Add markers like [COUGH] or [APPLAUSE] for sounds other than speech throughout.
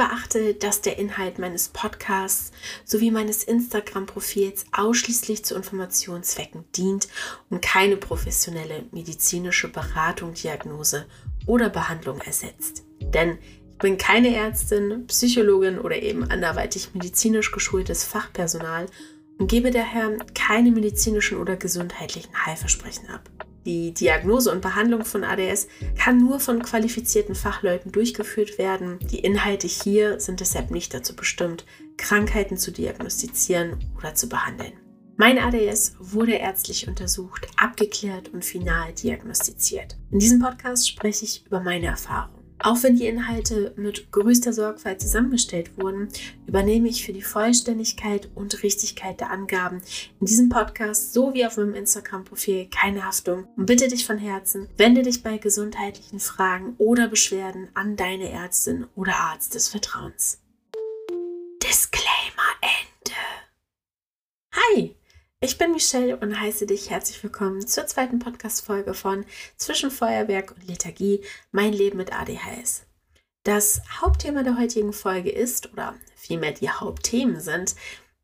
beachte, dass der Inhalt meines Podcasts sowie meines Instagram-Profils ausschließlich zu Informationszwecken dient und keine professionelle medizinische Beratung, Diagnose oder Behandlung ersetzt. Denn ich bin keine Ärztin, Psychologin oder eben anderweitig medizinisch geschultes Fachpersonal und gebe daher keine medizinischen oder gesundheitlichen Heilversprechen ab. Die Diagnose und Behandlung von ADS kann nur von qualifizierten Fachleuten durchgeführt werden. Die Inhalte hier sind deshalb nicht dazu bestimmt, Krankheiten zu diagnostizieren oder zu behandeln. Mein ADS wurde ärztlich untersucht, abgeklärt und final diagnostiziert. In diesem Podcast spreche ich über meine Erfahrungen. Auch wenn die Inhalte mit größter Sorgfalt zusammengestellt wurden, übernehme ich für die Vollständigkeit und Richtigkeit der Angaben in diesem Podcast sowie auf meinem Instagram-Profil keine Haftung und bitte dich von Herzen, wende dich bei gesundheitlichen Fragen oder Beschwerden an deine Ärztin oder Arzt des Vertrauens. Disclaimer Ende. Hi! Ich bin Michelle und heiße dich herzlich willkommen zur zweiten Podcast-Folge von Zwischen Feuerwerk und Lethargie, mein Leben mit ADHS. Das Hauptthema der heutigen Folge ist, oder vielmehr die Hauptthemen sind,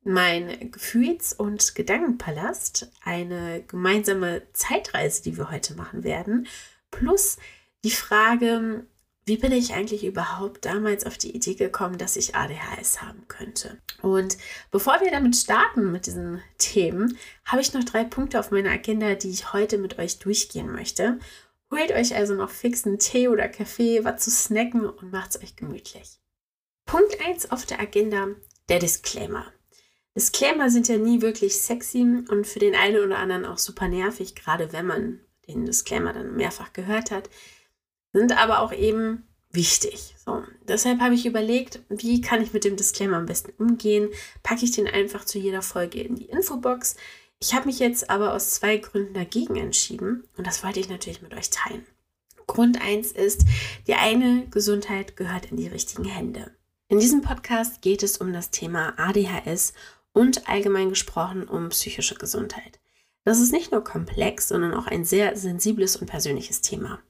mein Gefühls- und Gedankenpalast, eine gemeinsame Zeitreise, die wir heute machen werden, plus die Frage, wie bin ich eigentlich überhaupt damals auf die Idee gekommen, dass ich ADHS haben könnte? Und bevor wir damit starten mit diesen Themen, habe ich noch drei Punkte auf meiner Agenda, die ich heute mit euch durchgehen möchte. Holt euch also noch fixen Tee oder Kaffee, was zu snacken und macht es euch gemütlich. Punkt 1 auf der Agenda, der Disclaimer. Disclaimer sind ja nie wirklich sexy und für den einen oder anderen auch super nervig, gerade wenn man den Disclaimer dann mehrfach gehört hat sind aber auch eben wichtig. So, deshalb habe ich überlegt, wie kann ich mit dem Disclaimer am besten umgehen? Packe ich den einfach zu jeder Folge in die Infobox. Ich habe mich jetzt aber aus zwei Gründen dagegen entschieden und das wollte ich natürlich mit euch teilen. Grund 1 ist, die eigene Gesundheit gehört in die richtigen Hände. In diesem Podcast geht es um das Thema ADHS und allgemein gesprochen um psychische Gesundheit. Das ist nicht nur komplex, sondern auch ein sehr sensibles und persönliches Thema.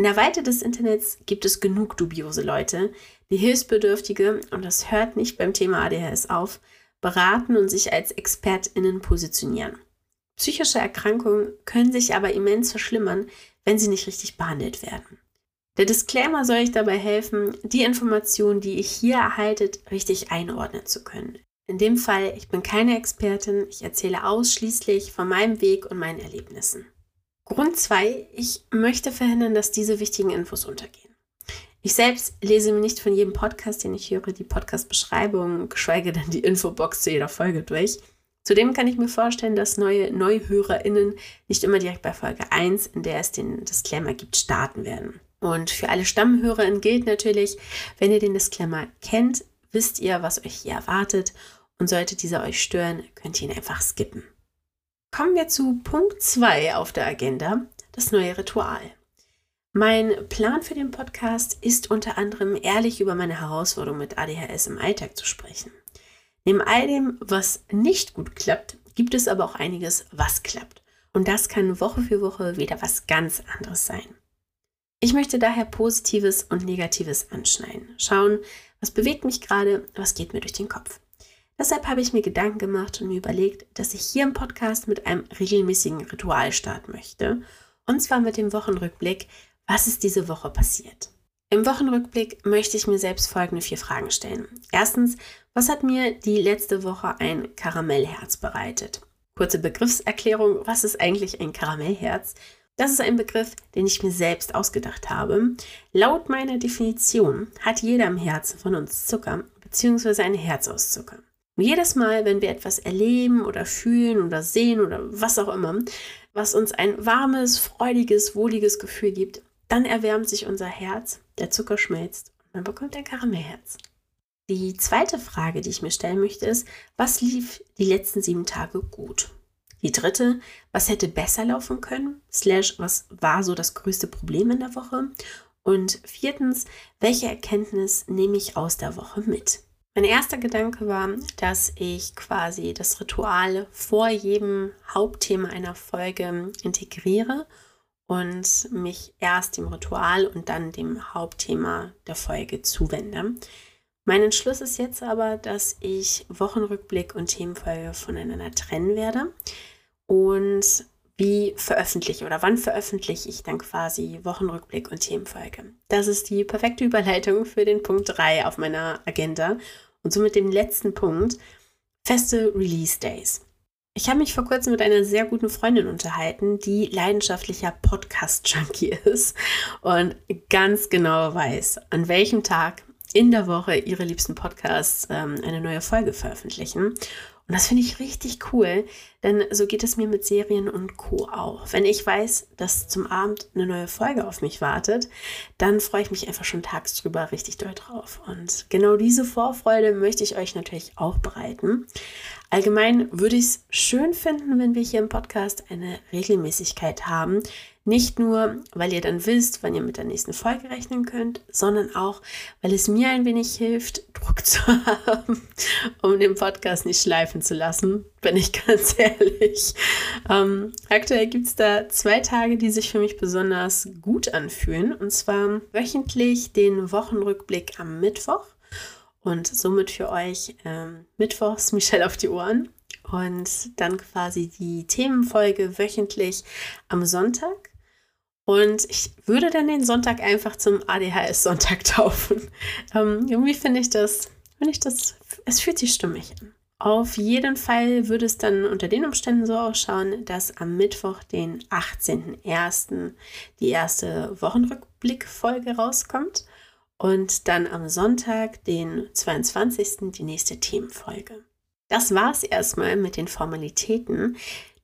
In der Weite des Internets gibt es genug dubiose Leute, die Hilfsbedürftige, und das hört nicht beim Thema ADHS auf, beraten und sich als ExpertInnen positionieren. Psychische Erkrankungen können sich aber immens verschlimmern, wenn sie nicht richtig behandelt werden. Der Disclaimer soll euch dabei helfen, die Informationen, die ihr hier erhaltet, richtig einordnen zu können. In dem Fall, ich bin keine Expertin, ich erzähle ausschließlich von meinem Weg und meinen Erlebnissen. Grund 2. Ich möchte verhindern, dass diese wichtigen Infos untergehen. Ich selbst lese mir nicht von jedem Podcast, den ich höre, die Podcast-Beschreibung, geschweige denn die Infobox zu jeder Folge durch. Zudem kann ich mir vorstellen, dass neue NeuhörerInnen nicht immer direkt bei Folge 1, in der es den Disclaimer gibt, starten werden. Und für alle StammhörerInnen gilt natürlich, wenn ihr den Disclaimer kennt, wisst ihr, was euch hier erwartet und sollte dieser euch stören, könnt ihr ihn einfach skippen. Kommen wir zu Punkt 2 auf der Agenda, das neue Ritual. Mein Plan für den Podcast ist unter anderem ehrlich über meine Herausforderung mit ADHS im Alltag zu sprechen. Neben all dem, was nicht gut klappt, gibt es aber auch einiges, was klappt. Und das kann Woche für Woche wieder was ganz anderes sein. Ich möchte daher Positives und Negatives anschneiden. Schauen, was bewegt mich gerade, was geht mir durch den Kopf. Deshalb habe ich mir Gedanken gemacht und mir überlegt, dass ich hier im Podcast mit einem regelmäßigen Ritual starten möchte. Und zwar mit dem Wochenrückblick, was ist diese Woche passiert. Im Wochenrückblick möchte ich mir selbst folgende vier Fragen stellen. Erstens, was hat mir die letzte Woche ein Karamellherz bereitet? Kurze Begriffserklärung, was ist eigentlich ein Karamellherz? Das ist ein Begriff, den ich mir selbst ausgedacht habe. Laut meiner Definition hat jeder im Herzen von uns Zucker bzw. ein Herz aus Zucker. Und jedes Mal, wenn wir etwas erleben oder fühlen oder sehen oder was auch immer, was uns ein warmes, freudiges, wohliges Gefühl gibt, dann erwärmt sich unser Herz, der Zucker schmilzt und man bekommt ein Karamellherz. Die zweite Frage, die ich mir stellen möchte, ist, was lief die letzten sieben Tage gut? Die dritte, was hätte besser laufen können? Slash, was war so das größte Problem in der Woche? Und viertens, welche Erkenntnis nehme ich aus der Woche mit? Mein erster Gedanke war, dass ich quasi das Ritual vor jedem Hauptthema einer Folge integriere und mich erst dem Ritual und dann dem Hauptthema der Folge zuwende. Mein Entschluss ist jetzt aber, dass ich Wochenrückblick und Themenfolge voneinander trennen werde. Und wie veröffentliche oder wann veröffentliche ich dann quasi Wochenrückblick und Themenfolge. Das ist die perfekte Überleitung für den Punkt 3 auf meiner Agenda und somit den letzten Punkt, feste Release Days. Ich habe mich vor kurzem mit einer sehr guten Freundin unterhalten, die leidenschaftlicher Podcast-Junkie [LAUGHS] ist und ganz genau weiß, an welchem Tag in der Woche ihre liebsten Podcasts ähm, eine neue Folge veröffentlichen. Und das finde ich richtig cool, denn so geht es mir mit Serien und Co. auch. Wenn ich weiß, dass zum Abend eine neue Folge auf mich wartet, dann freue ich mich einfach schon tagsüber richtig doll drauf. Und genau diese Vorfreude möchte ich euch natürlich auch bereiten. Allgemein würde ich es schön finden, wenn wir hier im Podcast eine Regelmäßigkeit haben, nicht nur, weil ihr dann wisst, wann ihr mit der nächsten Folge rechnen könnt, sondern auch, weil es mir ein wenig hilft, [LAUGHS] Druck zu haben, um den Podcast nicht schleifen zu lassen, bin ich [LAUGHS] ganz ehrlich. Ähm, aktuell gibt es da zwei Tage, die sich für mich besonders gut anfühlen. Und zwar wöchentlich den Wochenrückblick am Mittwoch und somit für euch ähm, Mittwochs Michelle auf die Ohren und dann quasi die Themenfolge wöchentlich am Sonntag. Und ich würde dann den Sonntag einfach zum ADHS-Sonntag [LAUGHS] taufen. Ähm, irgendwie finde ich das, finde ich das, es fühlt sich stimmig an. Auf jeden Fall würde es dann unter den Umständen so ausschauen, dass am Mittwoch, den 18.01., die erste Wochenrückblickfolge rauskommt und dann am Sonntag, den 22., die nächste Themenfolge. Das war es erstmal mit den Formalitäten.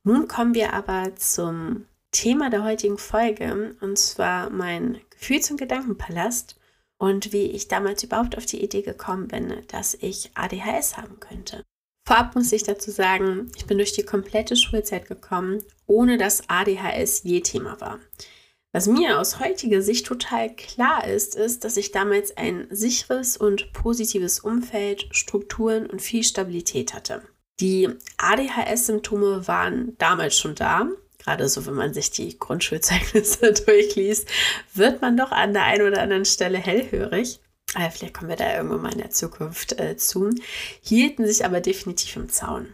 Nun kommen wir aber zum Thema der heutigen Folge, und zwar mein Gefühls- und Gedankenpalast und wie ich damals überhaupt auf die Idee gekommen bin, dass ich ADHS haben könnte. Vorab muss ich dazu sagen, ich bin durch die komplette Schulzeit gekommen, ohne dass ADHS je Thema war. Was mir aus heutiger Sicht total klar ist, ist, dass ich damals ein sicheres und positives Umfeld, Strukturen und viel Stabilität hatte. Die ADHS-Symptome waren damals schon da, gerade so, wenn man sich die Grundschulzeugnisse [LAUGHS] durchliest, wird man doch an der einen oder anderen Stelle hellhörig. Aber vielleicht kommen wir da irgendwann mal in der Zukunft äh, zu. Hielten sich aber definitiv im Zaun.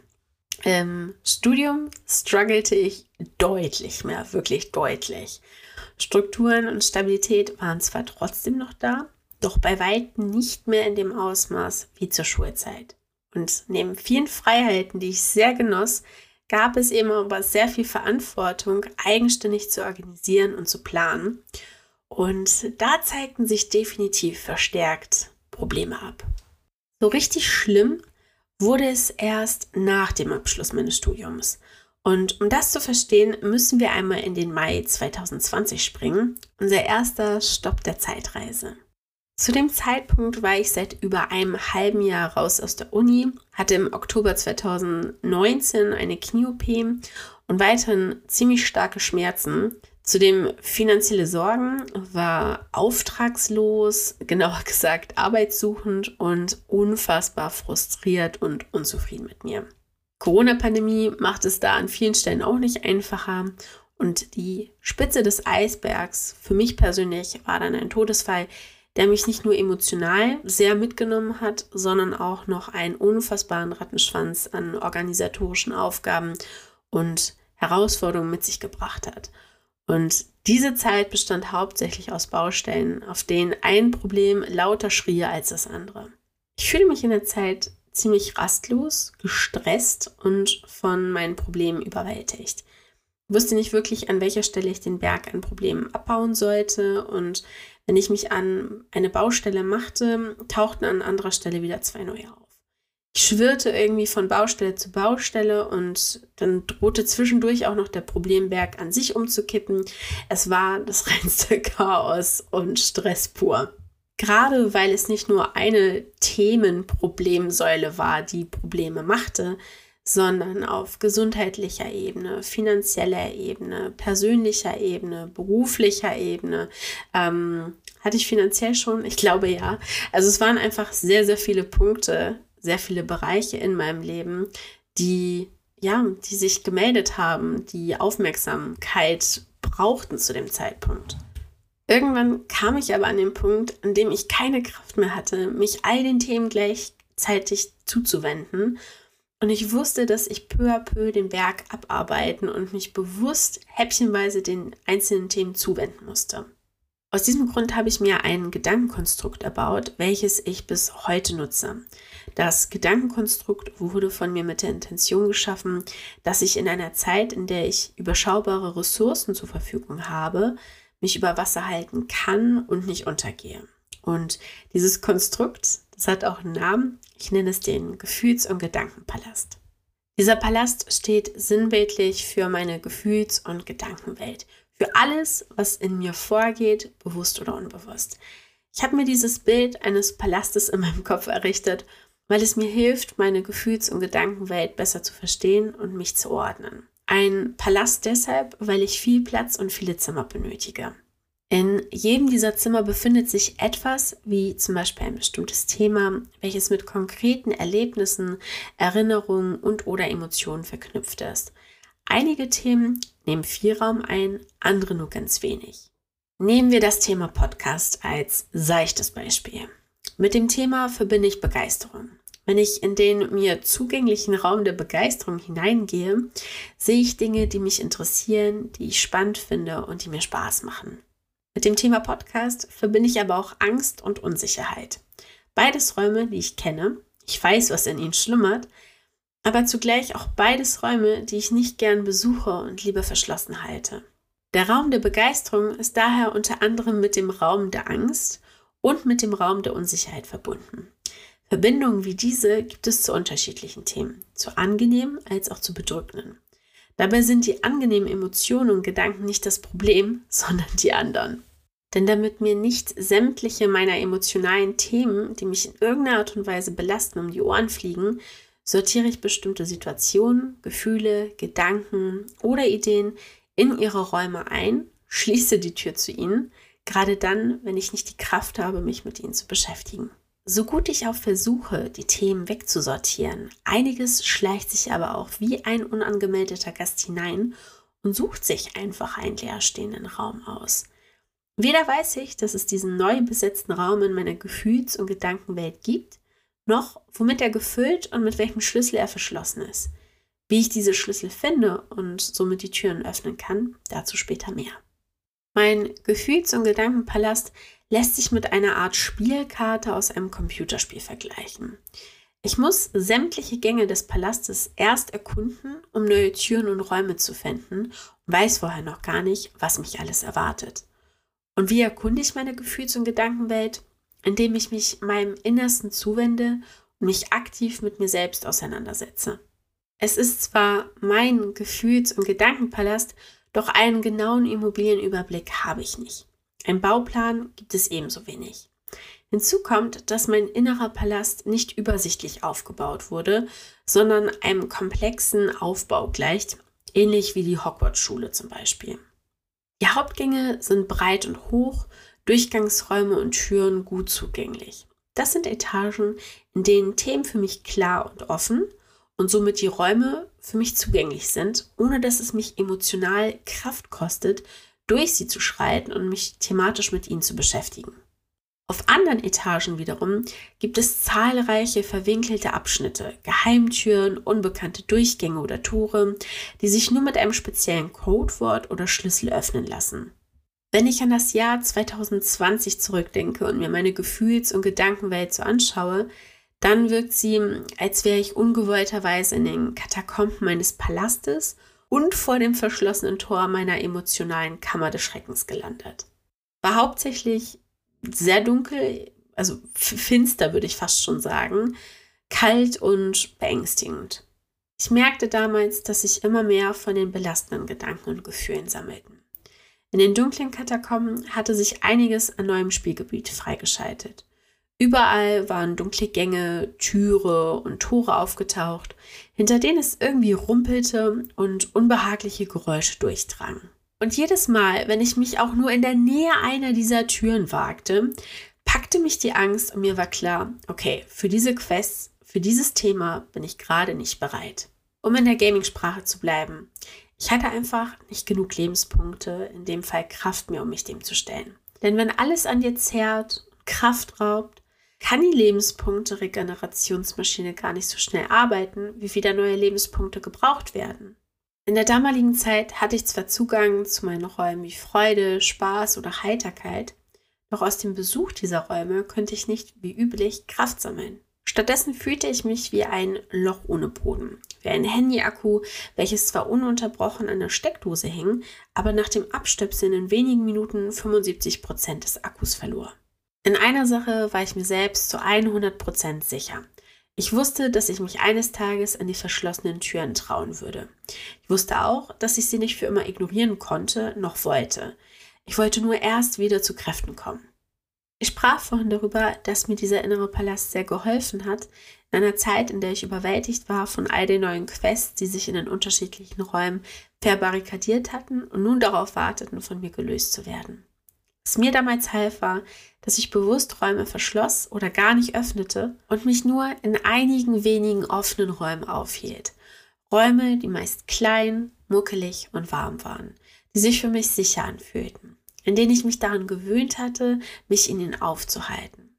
Im Studium struggelte ich deutlich mehr, wirklich deutlich. Strukturen und Stabilität waren zwar trotzdem noch da, doch bei weitem nicht mehr in dem Ausmaß wie zur Schulzeit. Und neben vielen Freiheiten, die ich sehr genoss, gab es eben aber sehr viel Verantwortung, eigenständig zu organisieren und zu planen. Und da zeigten sich definitiv verstärkt Probleme ab. So richtig schlimm wurde es erst nach dem Abschluss meines Studiums. Und um das zu verstehen, müssen wir einmal in den Mai 2020 springen, unser erster Stopp der Zeitreise. Zu dem Zeitpunkt war ich seit über einem halben Jahr raus aus der Uni, hatte im Oktober 2019 eine Knie-OP und weiterhin ziemlich starke Schmerzen. Zudem finanzielle Sorgen, war auftragslos, [LAUGHS] genauer gesagt arbeitssuchend und unfassbar frustriert und unzufrieden mit mir. Corona-Pandemie macht es da an vielen Stellen auch nicht einfacher und die Spitze des Eisbergs für mich persönlich war dann ein Todesfall, der mich nicht nur emotional sehr mitgenommen hat, sondern auch noch einen unfassbaren Rattenschwanz an organisatorischen Aufgaben und Herausforderungen mit sich gebracht hat. Und diese Zeit bestand hauptsächlich aus Baustellen, auf denen ein Problem lauter schrie als das andere. Ich fühle mich in der Zeit ziemlich rastlos, gestresst und von meinen Problemen überwältigt. Wusste nicht wirklich, an welcher Stelle ich den Berg an Problemen abbauen sollte und wenn ich mich an eine Baustelle machte, tauchten an anderer Stelle wieder zwei neue auf. Ich schwirrte irgendwie von Baustelle zu Baustelle und dann drohte zwischendurch auch noch der Problemberg an sich umzukippen. Es war das [LAUGHS] reinste Chaos und Stress pur. Gerade weil es nicht nur eine Themenproblemsäule war, die Probleme machte, sondern auf gesundheitlicher Ebene, finanzieller Ebene, persönlicher Ebene, beruflicher Ebene. Ähm, hatte ich finanziell schon? Ich glaube ja. Also es waren einfach sehr, sehr viele Punkte, sehr viele Bereiche in meinem Leben, die ja, die sich gemeldet haben, die Aufmerksamkeit brauchten zu dem Zeitpunkt. Irgendwann kam ich aber an den Punkt, an dem ich keine Kraft mehr hatte, mich all den Themen gleichzeitig zuzuwenden. Und ich wusste, dass ich peu à peu den Berg abarbeiten und mich bewusst häppchenweise den einzelnen Themen zuwenden musste. Aus diesem Grund habe ich mir ein Gedankenkonstrukt erbaut, welches ich bis heute nutze. Das Gedankenkonstrukt wurde von mir mit der Intention geschaffen, dass ich in einer Zeit, in der ich überschaubare Ressourcen zur Verfügung habe, mich über Wasser halten kann und nicht untergehe. Und dieses Konstrukt, das hat auch einen Namen. Ich nenne es den Gefühls- und Gedankenpalast. Dieser Palast steht sinnbildlich für meine Gefühls- und Gedankenwelt, für alles, was in mir vorgeht, bewusst oder unbewusst. Ich habe mir dieses Bild eines Palastes in meinem Kopf errichtet, weil es mir hilft, meine Gefühls- und Gedankenwelt besser zu verstehen und mich zu ordnen. Ein Palast deshalb, weil ich viel Platz und viele Zimmer benötige. In jedem dieser Zimmer befindet sich etwas, wie zum Beispiel ein bestimmtes Thema, welches mit konkreten Erlebnissen, Erinnerungen und oder Emotionen verknüpft ist. Einige Themen nehmen viel Raum ein, andere nur ganz wenig. Nehmen wir das Thema Podcast als seichtes Beispiel. Mit dem Thema verbinde ich Begeisterung. Wenn ich in den mir zugänglichen Raum der Begeisterung hineingehe, sehe ich Dinge, die mich interessieren, die ich spannend finde und die mir Spaß machen. Mit dem Thema Podcast verbinde ich aber auch Angst und Unsicherheit. Beides Räume, die ich kenne. Ich weiß, was in ihnen schlummert, aber zugleich auch beides Räume, die ich nicht gern besuche und lieber verschlossen halte. Der Raum der Begeisterung ist daher unter anderem mit dem Raum der Angst und mit dem Raum der Unsicherheit verbunden. Verbindungen wie diese gibt es zu unterschiedlichen Themen, zu angenehmen als auch zu bedrückenden. Dabei sind die angenehmen Emotionen und Gedanken nicht das Problem, [LAUGHS] sondern die anderen. Denn damit mir nicht sämtliche meiner emotionalen Themen, die mich in irgendeiner Art und Weise belasten, um die Ohren fliegen, sortiere ich bestimmte Situationen, Gefühle, Gedanken oder Ideen in ihre Räume ein, schließe die Tür zu ihnen, gerade dann, wenn ich nicht die Kraft habe, mich mit ihnen zu beschäftigen. So gut ich auch versuche, die Themen wegzusortieren, einiges schleicht sich aber auch wie ein unangemeldeter Gast hinein und sucht sich einfach einen leerstehenden Raum aus. Weder weiß ich, dass es diesen neu besetzten Raum in meiner Gefühls- und Gedankenwelt gibt, noch womit er gefüllt und mit welchem Schlüssel er verschlossen ist. Wie ich diese Schlüssel finde und somit die Türen öffnen kann, dazu später mehr. Mein Gefühls- und Gedankenpalast lässt sich mit einer Art Spielkarte aus einem Computerspiel vergleichen. Ich muss sämtliche Gänge des Palastes erst erkunden, um neue Türen und Räume zu finden und weiß vorher noch gar nicht, was mich alles erwartet. Und wie erkunde ich meine Gefühls- und Gedankenwelt? indem ich mich meinem Innersten zuwende und mich aktiv mit mir selbst auseinandersetze. Es ist zwar mein Gefühls- und Gedankenpalast, doch einen genauen Immobilienüberblick habe ich nicht. Ein Bauplan gibt es ebenso wenig. Hinzu kommt, dass mein innerer Palast nicht übersichtlich aufgebaut wurde, sondern einem komplexen Aufbau gleicht, ähnlich wie die Hogwarts-Schule zum Beispiel. Die Hauptgänge sind breit und hoch Durchgangsräume und Türen gut zugänglich. Das sind Etagen, in denen Themen für mich klar und offen und somit die Räume für mich zugänglich sind, ohne dass es mich emotional Kraft kostet, durch sie zu schreiten und mich thematisch mit ihnen zu beschäftigen. Auf anderen Etagen wiederum gibt es zahlreiche verwinkelte Abschnitte, Geheimtüren, unbekannte Durchgänge oder Tore, die sich nur mit einem speziellen Codewort oder Schlüssel öffnen lassen. Wenn ich an das Jahr 2020 zurückdenke und mir meine Gefühls- und Gedankenwelt so anschaue, dann wirkt sie, als wäre ich ungewollterweise in den Katakomben meines Palastes und vor dem verschlossenen Tor meiner emotionalen Kammer des Schreckens gelandet. War hauptsächlich sehr dunkel, also finster würde ich fast schon sagen, kalt und beängstigend. Ich merkte damals, dass sich immer mehr von den belastenden Gedanken und Gefühlen sammelten. In den dunklen Katakomben hatte sich einiges an neuem Spielgebiet freigeschaltet. Überall waren dunkle Gänge, Türe und Tore aufgetaucht, hinter denen es irgendwie rumpelte und unbehagliche Geräusche durchdrangen. Und jedes Mal, wenn ich mich auch nur in der Nähe einer dieser Türen wagte, packte mich die Angst und mir war klar, okay, für diese Quests, für dieses Thema bin ich gerade nicht bereit. Um in der Gaming-Sprache zu bleiben, ich hatte einfach nicht genug Lebenspunkte, in dem Fall Kraft mehr, um mich dem zu stellen. Denn wenn alles an dir zerrt, Kraft raubt, kann die Lebenspunkte-Regenerationsmaschine gar nicht so schnell arbeiten, wie wieder neue Lebenspunkte gebraucht werden. In der damaligen Zeit hatte ich zwar Zugang zu meinen Räumen wie Freude, Spaß oder Heiterkeit, doch aus dem Besuch dieser Räume könnte ich nicht wie üblich Kraft sammeln. Stattdessen fühlte ich mich wie ein Loch ohne Boden, wie ein Handy-Akku, welches zwar ununterbrochen an der Steckdose hing, aber nach dem Abstöpseln in wenigen Minuten 75 Prozent des Akkus verlor. In einer Sache war ich mir selbst zu 100 Prozent sicher. Ich wusste, dass ich mich eines Tages an die verschlossenen Türen trauen würde. Ich wusste auch, dass ich sie nicht für immer ignorieren konnte, noch wollte. Ich wollte nur erst wieder zu Kräften kommen. Ich sprach vorhin darüber, dass mir dieser innere Palast sehr geholfen hat, in einer Zeit, in der ich überwältigt war von all den neuen Quests, die sich in den unterschiedlichen Räumen verbarrikadiert hatten und nun darauf warteten, von mir gelöst zu werden. Was mir damals half, war, dass ich bewusst Räume verschloss oder gar nicht öffnete und mich nur in einigen wenigen offenen Räumen aufhielt. Räume, die meist klein, muckelig und warm waren, die sich für mich sicher anfühlten, in denen ich mich daran gewöhnt hatte, mich in ihnen aufzuhalten.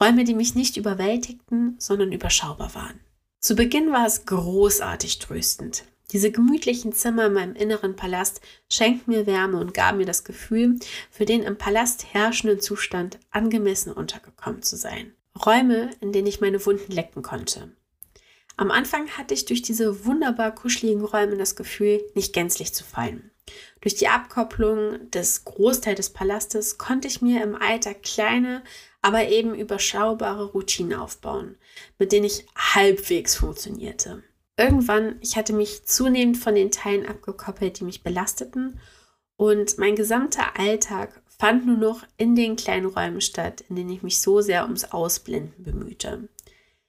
Räume, die mich nicht überwältigten, sondern überschaubar waren. Zu Beginn war es großartig tröstend. Diese gemütlichen Zimmer in meinem inneren Palast schenkten mir Wärme und gaben mir das Gefühl, für den im Palast herrschenden Zustand angemessen untergekommen zu sein. Räume, in denen ich meine Wunden lecken konnte. Am Anfang hatte ich durch diese wunderbar kuscheligen Räume das Gefühl, nicht gänzlich zu fallen. Durch die Abkopplung des Großteils des Palastes konnte ich mir im Alter kleine, aber eben überschaubare Routinen aufbauen, mit denen ich halbwegs funktionierte. Irgendwann, ich hatte mich zunehmend von den Teilen abgekoppelt, die mich belasteten und mein gesamter Alltag fand nur noch in den kleinen Räumen statt, in denen ich mich so sehr ums Ausblenden bemühte.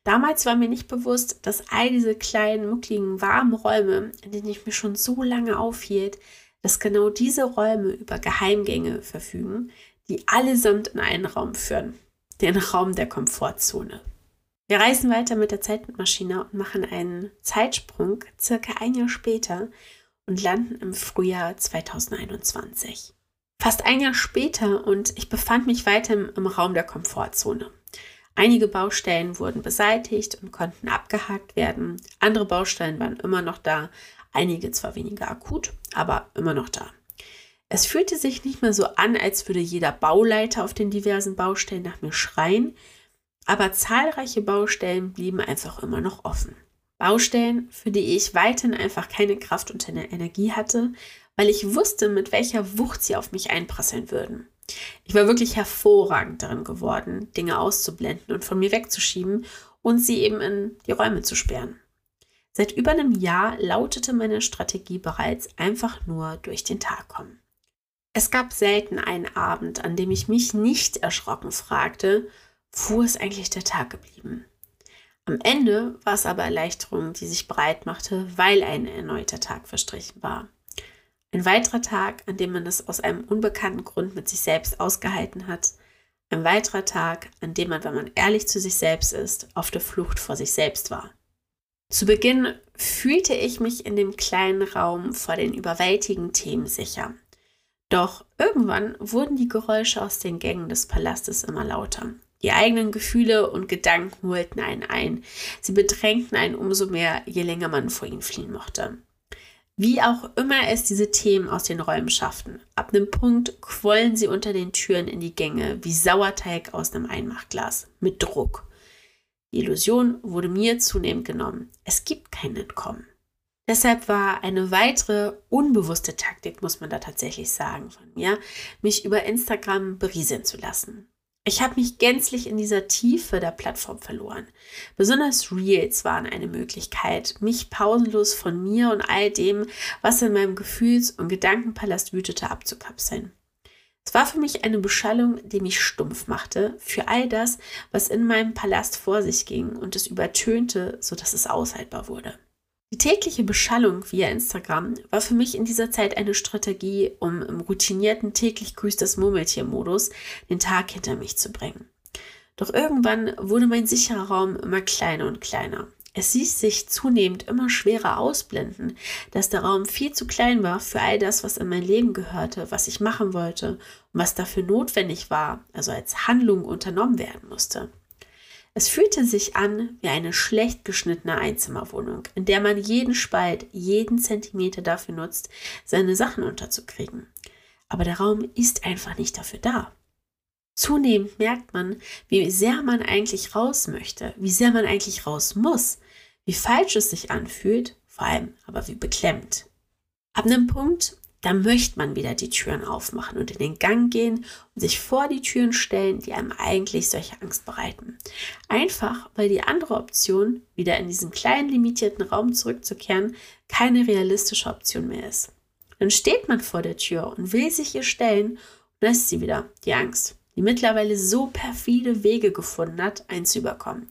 Damals war mir nicht bewusst, dass all diese kleinen, muckligen, warmen Räume, in denen ich mich schon so lange aufhielt, dass genau diese Räume über Geheimgänge verfügen, die allesamt in einen Raum führen, den Raum der Komfortzone. Wir reisen weiter mit der Zeitmaschine und machen einen Zeitsprung circa ein Jahr später und landen im Frühjahr 2021. Fast ein Jahr später und ich befand mich weiter im, Raum der Komfortzone. Einige Baustellen wurden beseitigt und konnten abgehakt werden. Andere Baustellen waren immer noch da, einige zwar weniger akut, aber immer noch da. Es fühlte sich nicht mehr so an, als würde jeder Bauleiter auf den diversen Baustellen nach mir schreien, aber zahlreiche Baustellen blieben einfach immer noch offen. Baustellen, für die ich weiterhin einfach keine Kraft und Energie hatte, weil ich wusste, mit welcher Wucht sie auf mich einprasseln würden. Ich war wirklich hervorragend darin geworden, Dinge auszublenden und von mir wegzuschieben und sie eben in die Räume zu sperren. Seit über einem Jahr lautete meine Strategie bereits einfach nur durch den Tag kommen. Es gab selten einen Abend, an dem ich mich nicht erschrocken fragte, wo ist eigentlich der Tag geblieben? Am Ende war es aber Erleichterung, die sich breit machte, weil ein erneuter Tag verstrichen war. Ein weiterer Tag, an dem man es aus einem unbekannten Grund mit sich selbst ausgehalten hat. Ein weiterer Tag, an dem man, wenn man ehrlich zu sich selbst ist, auf der Flucht vor sich selbst war. Zu Beginn fühlte ich mich in dem kleinen Raum vor den überwältigenden Themen sicher. Doch irgendwann wurden die Geräusche aus den Gängen des Palastes immer lauter. Die eigenen Gefühle und Gedanken holten einen ein. Sie bedrängten einen umso mehr, je länger man vor ihnen fliehen mochte. Wie auch immer es diese Themen aus den Räumen schafften, ab einem Punkt quollen sie unter den Türen in die Gänge wie Sauerteig aus einem Einmachglas mit Druck. Die Illusion wurde mir zunehmend genommen. Es gibt kein Entkommen. Deshalb war eine weitere unbewusste Taktik, muss man da tatsächlich sagen, von mir, mich über Instagram berieseln zu lassen. Ich habe mich gänzlich in dieser Tiefe der Plattform verloren. Besonders Reels waren eine Möglichkeit, mich pausenlos von mir und all dem, was in meinem Gefühls- und Gedankenpalast wütete, abzukapseln. Es war für mich eine Beschallung, die mich stumpf machte für all das, was in meinem Palast vor sich ging und es übertönte, sodass es aushaltbar wurde. Die tägliche Beschallung via Instagram war für mich in dieser Zeit eine Strategie, um im routinierten täglich grüßt das Murmeltier-Modus den Tag hinter mich zu bringen. Doch irgendwann wurde mein sicherer Raum immer kleiner und kleiner. Es ließ sich zunehmend immer schwerer ausblenden, dass der Raum viel zu klein war für all das, was in mein Leben gehörte, was ich machen wollte und was dafür notwendig war, also als Handlung unternommen werden musste. Es fühlte sich an wie eine schlecht geschnittene Einzimmerwohnung, in der man jeden Spalt, jeden Zentimeter dafür nutzt, seine Sachen unterzukriegen. Aber der Raum ist einfach nicht dafür da. Zunehmend merkt man, wie sehr man eigentlich raus möchte, wie sehr man eigentlich raus muss, wie falsch es sich anfühlt, vor allem aber wie beklemmt. Ab einem Punkt, da möchte man wieder die Türen aufmachen und in den Gang gehen und sich vor die Türen stellen, die einem eigentlich solche Angst bereiten. Einfach, weil die andere Option, wieder in diesen kleinen limitierten Raum zurückzukehren, keine realistische Option mehr ist. Dann steht man vor der Tür und will sich ihr stellen und ist sie wieder, die Angst die mittlerweile so perfide Wege gefunden hat, einzuüberkommen.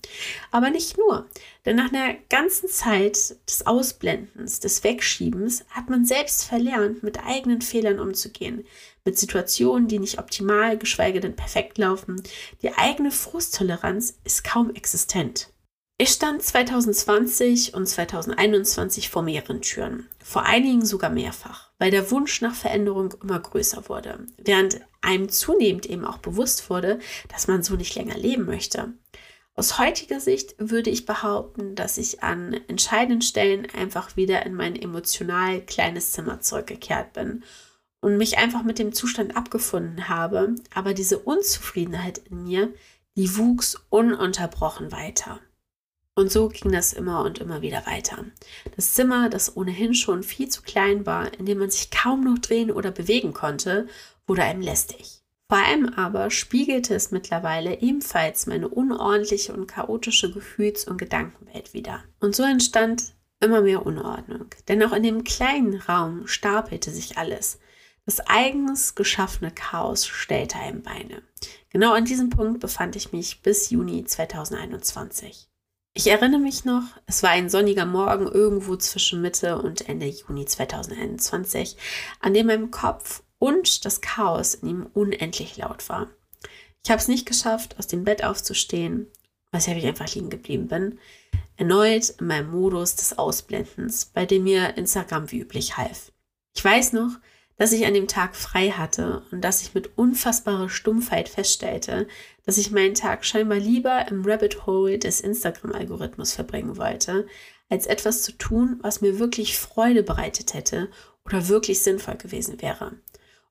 Aber nicht nur, denn nach einer ganzen Zeit des Ausblendens, des Wegschiebens, hat man selbst verlernt, mit eigenen Fehlern umzugehen, mit Situationen, die nicht optimal, geschweige denn perfekt laufen. Die eigene Frusttoleranz ist kaum existent. Ich stand 2020 und 2021 vor mehreren Türen, vor einigen sogar mehrfach, weil der Wunsch nach Veränderung immer größer wurde, während einem zunehmend eben auch bewusst wurde, dass man so nicht länger leben möchte. Aus heutiger Sicht würde ich behaupten, dass ich an entscheidenden Stellen einfach wieder in mein emotional kleines Zimmer zurückgekehrt bin und mich einfach mit dem Zustand abgefunden habe, aber diese Unzufriedenheit in mir, die wuchs ununterbrochen weiter. Und so ging das immer und immer wieder weiter. Das Zimmer, das ohnehin schon viel zu klein war, in dem man sich kaum noch drehen oder bewegen konnte, wurde einem lästig. Vor allem aber spiegelte es mittlerweile ebenfalls meine unordentliche und chaotische Gefühls- und Gedankenwelt wider. Und so entstand immer mehr Unordnung. Denn auch in dem kleinen Raum stapelte sich alles. Das eigens geschaffene Chaos stellte einem Beine. Genau an diesem Punkt befand ich mich bis Juni 2021. Ich erinnere mich noch, es war ein sonniger Morgen irgendwo zwischen Mitte und Ende Juni 2021, an dem mein Kopf und das Chaos in ihm unendlich laut war. Ich habe es nicht geschafft, aus dem Bett aufzustehen, weshalb ich einfach liegen geblieben bin, erneut in meinem Modus des Ausblendens, bei dem mir Instagram wie üblich half. Ich weiß noch, dass ich an dem Tag frei hatte und dass ich mit unfassbarer Stumpfheit feststellte, dass ich meinen Tag scheinbar lieber im Rabbit Hole des Instagram-Algorithmus verbringen wollte, als etwas zu tun, was mir wirklich Freude bereitet hätte oder wirklich sinnvoll gewesen wäre.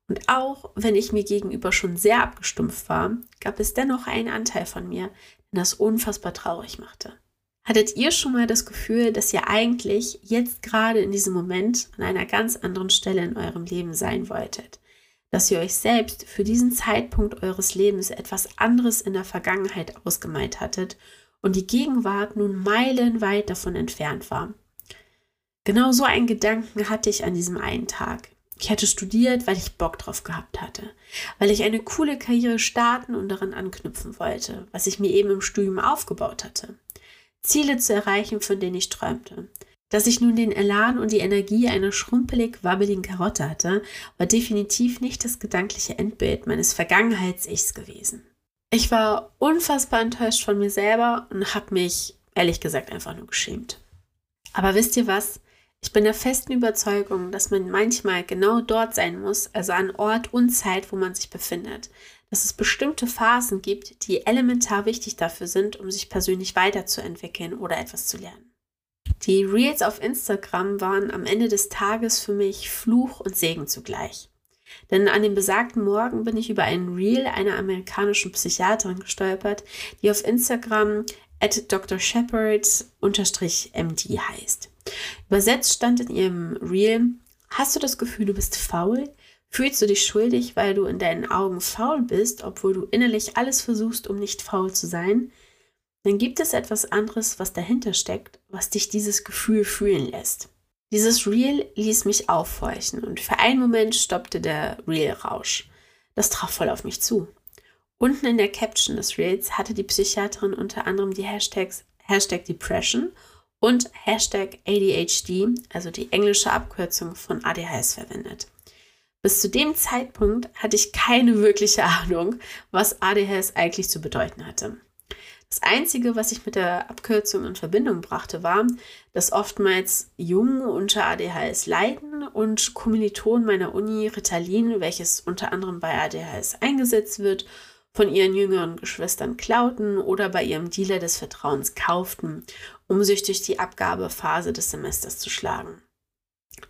Und auch wenn ich mir gegenüber schon sehr abgestumpft war, gab es dennoch einen Anteil von mir, der das unfassbar traurig machte. Hattet ihr schon mal das Gefühl, dass ihr eigentlich jetzt gerade in diesem Moment an einer ganz anderen Stelle in eurem Leben sein wolltet? Dass ihr euch selbst für diesen Zeitpunkt eures Lebens etwas anderes in der Vergangenheit ausgemalt hattet und die Gegenwart nun meilenweit davon entfernt war? Genau so einen Gedanken hatte ich an diesem einen Tag. Ich hatte studiert, weil ich Bock drauf gehabt hatte, weil ich eine coole Karriere starten und daran anknüpfen wollte, was ich mir eben im Studium aufgebaut hatte. Ziele zu erreichen, von denen ich träumte. Dass ich nun den Elan und die Energie einer schrumpelig wabbeligen Karotte hatte, war definitiv nicht das gedankliche Endbild meines Vergangenheits-Ichs gewesen. Ich war unfassbar enttäuscht von mir selber und habe mich, ehrlich gesagt, einfach nur geschämt. Aber wisst ihr was? Ich bin der festen Überzeugung, dass man manchmal genau dort sein muss, also an Ort und Zeit, wo man sich befindet, dass es bestimmte Phasen gibt, die elementar wichtig dafür sind, um sich persönlich weiterzuentwickeln oder etwas zu lernen. Die Reels auf Instagram waren am Ende des Tages für mich Fluch und Segen zugleich. Denn an dem besagten Morgen bin ich über einen Reel einer amerikanischen Psychiaterin gestolpert, die auf Instagram at Dr. Shepard-MD heißt. Übersetzt stand in ihrem Reel, hast du das Gefühl, du bist faul? Fühlst du dich schuldig, weil du in deinen Augen faul bist, obwohl du innerlich alles versuchst, um nicht faul zu sein? Dann gibt es etwas anderes, was dahinter steckt, was dich dieses Gefühl fühlen lässt. Dieses Reel ließ mich aufhorchen und für einen Moment stoppte der Reel-Rausch. Das traf voll auf mich zu. Unten in der Caption des Reels hatte die Psychiaterin unter anderem die Hashtags Hashtag Depression und Hashtag ADHD, also die englische Abkürzung von ADHS, verwendet. Bis zu dem Zeitpunkt hatte ich keine wirkliche Ahnung, was ADHS eigentlich zu bedeuten hatte. Das Einzige, was ich mit der Abkürzung in Verbindung brachte, war, dass oftmals Jungen unter ADHS leiden und Kommilitonen meiner Uni Ritalin, welches unter anderem bei ADHS eingesetzt wird, von ihren jüngeren Geschwistern klauten oder bei ihrem Dealer des Vertrauens kauften, um sich durch die Abgabephase des Semesters zu schlagen.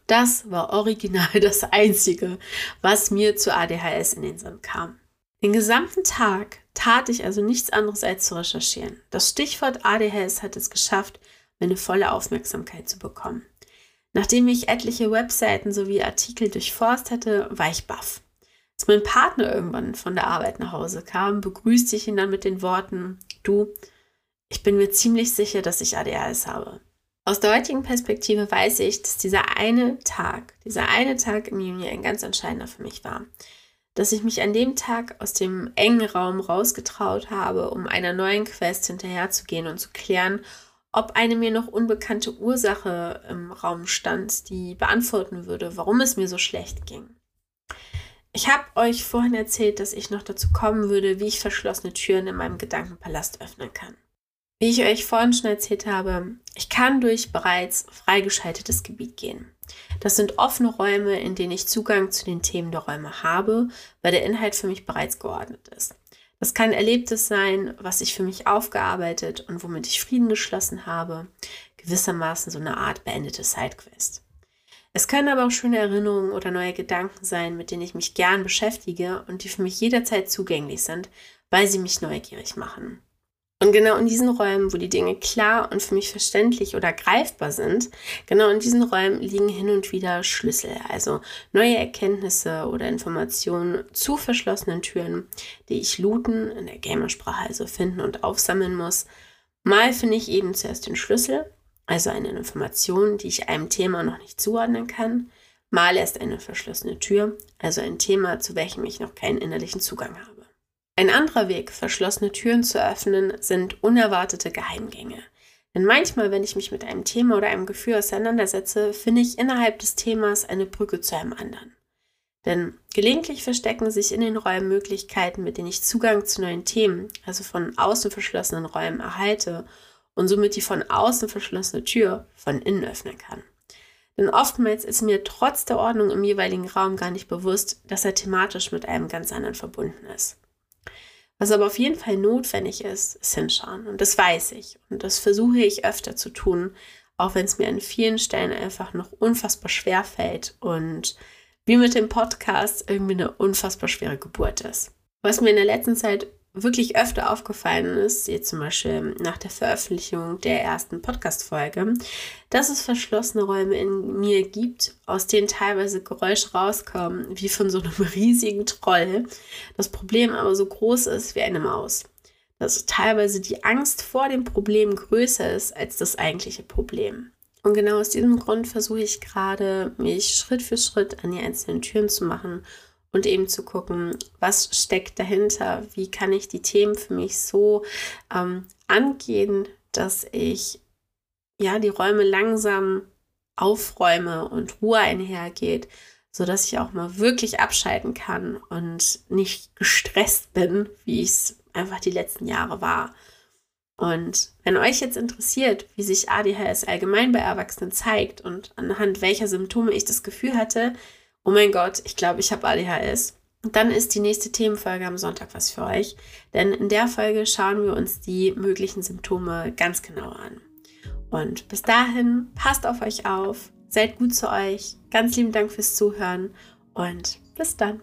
Das war original das Einzige, was mir zu ADHS in den Sinn kam. Den gesamten Tag tat ich also nichts anderes als zu recherchieren. Das Stichwort ADHS hat es geschafft, meine volle Aufmerksamkeit zu bekommen. Nachdem ich etliche Webseiten sowie Artikel durchforst hatte, war ich baff. Als mein Partner irgendwann von der Arbeit nach Hause kam, begrüßte ich ihn dann mit den Worten, du, ich bin mir ziemlich sicher, dass ich ADHS habe. Aus der heutigen Perspektive weiß ich, dass dieser eine Tag, dieser eine Tag im Juni ein ganz entscheidender für mich war dass ich mich an dem Tag aus dem engen Raum rausgetraut habe, um einer neuen Quest hinterherzugehen und zu klären, ob eine mir noch unbekannte Ursache im Raum stand, die beantworten würde, warum es mir so schlecht ging. Ich habe euch vorhin erzählt, dass ich noch dazu kommen würde, wie ich verschlossene Türen in meinem Gedankenpalast öffnen kann. Wie ich euch vorhin schon erzählt habe, ich kann durch bereits freigeschaltetes Gebiet gehen. Das sind offene Räume, in denen ich Zugang zu den Themen der Räume habe, weil der Inhalt für mich bereits geordnet ist. Das kann Erlebtes sein, was ich für mich aufgearbeitet und womit ich Frieden geschlossen habe, gewissermaßen so eine Art beendete Sidequest. Es können aber auch schöne Erinnerungen oder neue Gedanken sein, mit denen ich mich gern beschäftige und die für mich jederzeit zugänglich sind, weil sie mich neugierig machen. Und genau in diesen Räumen, wo die Dinge klar und für mich verständlich oder greifbar sind, genau in diesen Räumen liegen hin und wieder Schlüssel, also neue Erkenntnisse oder Informationen zu verschlossenen Türen, die ich looten, in der Gamersprache also finden und aufsammeln muss. Mal finde ich eben zuerst den Schlüssel, also eine Information, die ich einem Thema noch nicht zuordnen kann. Mal erst eine verschlossene Tür, also ein Thema, zu welchem ich noch keinen innerlichen Zugang habe. Ein anderer Weg, verschlossene Türen zu öffnen, sind unerwartete Geheimgänge. Denn manchmal, wenn ich mich mit einem Thema oder einem Gefühl auseinandersetze, finde ich innerhalb des Themas eine Brücke zu einem anderen. Denn gelegentlich verstecken sich in den Räumen Möglichkeiten, mit denen ich Zugang zu neuen Themen, also von außen verschlossenen Räumen erhalte und somit die von außen verschlossene Tür von innen öffnen kann. Denn oftmals ist mir trotz der Ordnung im jeweiligen Raum gar nicht bewusst, dass er thematisch mit einem ganz anderen verbunden ist. Was aber auf jeden Fall notwendig ist, ist hinschauen. Und das weiß ich. Und das versuche ich öfter zu tun, auch wenn es mir an vielen Stellen einfach noch unfassbar schwer fällt und wie mit dem Podcast irgendwie eine unfassbar schwere Geburt ist. Was mir in der letzten Zeit wirklich öfter aufgefallen ist, jetzt zum Beispiel nach der Veröffentlichung der ersten Podcast-Folge, dass es verschlossene Räume in mir gibt, aus denen teilweise Geräusche rauskommen, wie von so einem [LAUGHS] riesigen Troll. Das Problem aber so groß ist wie eine Maus. Dass teilweise die Angst vor dem Problem größer ist als das eigentliche Problem. Und genau aus diesem Grund versuche ich gerade, mich Schritt für Schritt an die einzelnen Türen zu machen und eben zu gucken, was steckt dahinter, wie kann ich die Themen für mich so ähm, angehen, dass ich ja die Räume langsam aufräume und Ruhe einhergeht, sodass ich auch mal wirklich abschalten kann und nicht gestresst bin, wie ich es einfach die letzten Jahre war. Und wenn euch jetzt interessiert, wie sich ADHS allgemein bei Erwachsenen zeigt und anhand welcher Symptome ich das Gefühl hatte, oh mein Gott, ich glaube, ich habe ADHS. Und dann ist die nächste Themenfolge am Sonntag was für euch. Denn in der Folge schauen wir uns die möglichen Symptome ganz genau an. Und bis dahin, passt auf euch auf, seid gut zu euch. Ganz lieben Dank fürs Zuhören und bis dann.